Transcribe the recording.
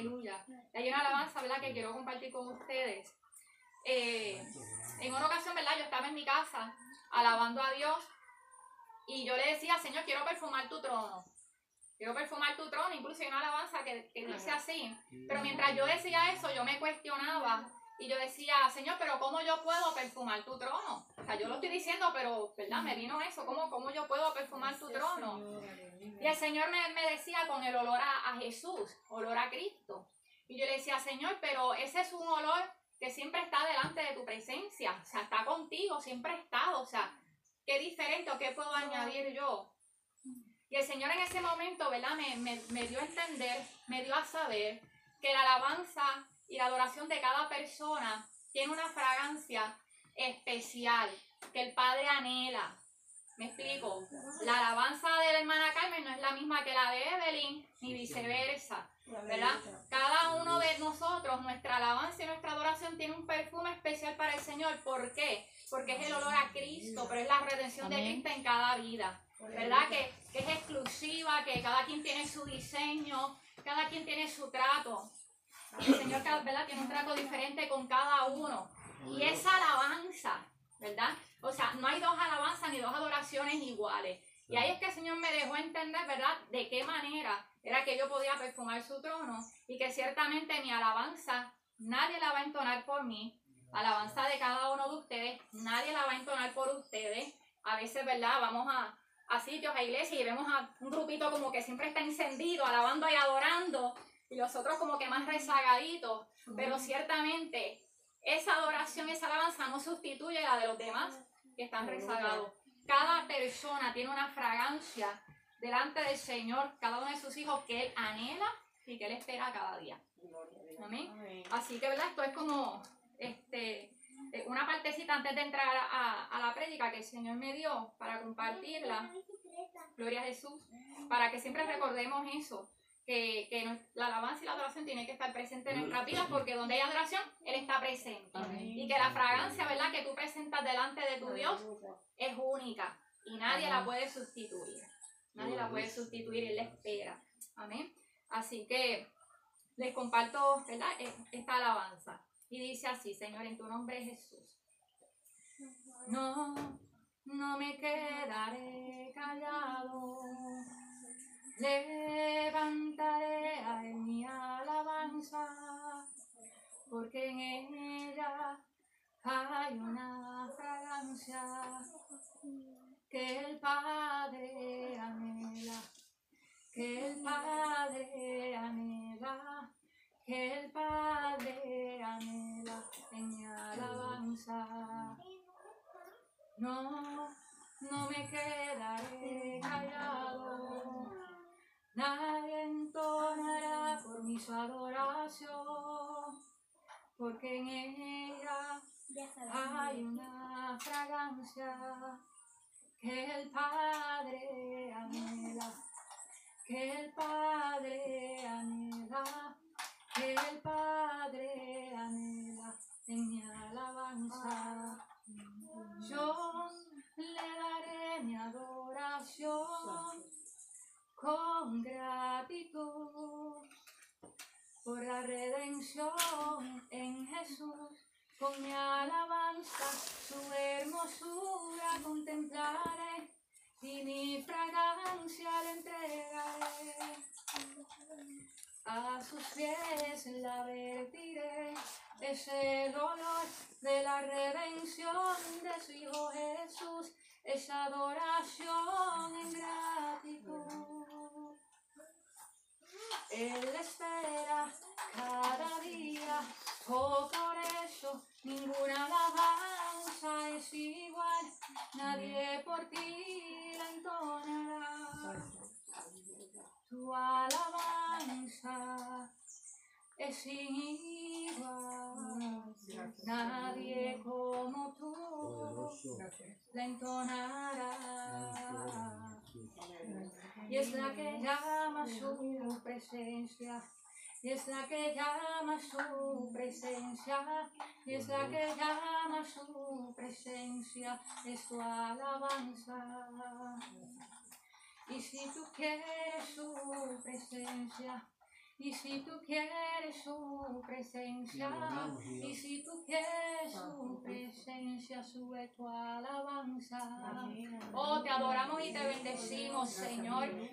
Aleluya. Hay una alabanza, ¿verdad?, que quiero compartir con ustedes. Eh, en una ocasión, ¿verdad?, yo estaba en mi casa alabando a Dios y yo le decía, Señor, quiero perfumar tu trono. Quiero perfumar tu trono. Incluso hay una alabanza que, que dice así. Pero mientras yo decía eso, yo me cuestionaba y yo decía, Señor, pero ¿cómo yo puedo perfumar tu trono? O sea, yo lo estoy diciendo, pero, ¿verdad? Me vino eso, ¿cómo, cómo yo puedo perfumar tu trono? Y el Señor me, me decía con el olor a, a, Jesús, olor a Cristo. Y yo le decía, Señor, pero ese es un olor que siempre está delante de tu presencia, o sea, está contigo, siempre ha estado, o sea, qué diferente o qué puedo añadir yo. Y el Señor en ese momento, ¿verdad? Me, me, me dio a entender, me dio a saber que la alabanza y la adoración de cada persona tiene una fragancia especial que el Padre anhela. Me explico. La alabanza de la hermana Carmen no es la misma que la de Evelyn, ni viceversa. ¿Verdad? Cada uno de nosotros, nuestra alabanza y nuestra adoración tiene un perfume especial para el Señor. ¿Por qué? Porque es el olor a Cristo, pero es la redención de Cristo en cada vida. ¿Verdad? Que, que es exclusiva, que cada quien tiene su diseño, cada quien tiene su trato. El Señor, ¿verdad? Tiene un trato diferente con cada uno. Y esa alabanza, ¿verdad? O sea, no hay dos alabanzas ni dos adoraciones iguales. Y ahí es que el Señor me dejó entender, ¿verdad?, de qué manera era que yo podía perfumar su trono y que ciertamente mi alabanza nadie la va a entonar por mí. Alabanza de cada uno de ustedes, nadie la va a entonar por ustedes. A veces, ¿verdad?, vamos a, a sitios, a iglesias y vemos a un grupito como que siempre está encendido, alabando y adorando, y los otros como que más rezagaditos. Pero ciertamente esa adoración, esa alabanza no sustituye a la de los demás que están rezagados. Cada persona tiene una fragancia delante del Señor, cada uno de sus hijos que Él anhela y que Él espera cada día. Amén. Así que, ¿verdad? Esto es como este, una partecita antes de entrar a, a la prédica que el Señor me dio para compartirla. Gloria a Jesús. Para que siempre recordemos eso que, que, la alabanza y la adoración tienen que estar presentes en nuestras vidas porque donde hay adoración, Él está presente. Y que la fragancia, ¿verdad?, que tú presentas delante de tu Dios es única y nadie la puede sustituir. Nadie la puede sustituir, Él la espera. Amén. Así que les comparto, ¿verdad?, e, esta alabanza. Y dice así, Señor, en tu nombre Jesús. No, no me quedaré callado Levantaré a mi alabanza, porque en ella hay una fragancia que el Padre anhela, que el Padre anhela, que el Padre anhela en mi alabanza. No, no me quedaré callado Nadie entonará por mi su adoración, porque en ella hay una fragancia que el Padre anhela, que el Padre anhela, que el Padre anhela en mi alabanza. Yo le daré mi adoración con gratitud por la redención en Jesús. Con mi alabanza su hermosura contemplaré y mi fragancia le entregaré. A sus pies la vertiré, es el olor de la redención de su Hijo Jesús es adoración en gratitud. Él espera cada día, oh por eso ninguna alabanza es igual, nadie por ti la entonará. Tu alabanza es igual. Nadie como tú la entonará. Y es la que llama su presencia. Y es la que llama su presencia, y es la que llama su presencia, es tu alabanza. Y si tú quieres su presencia, Y si tú quieres su presencia, y si tú quieres su presencia, sube tu alabanza. Oh, te adoramos y te bendecimos, Señor.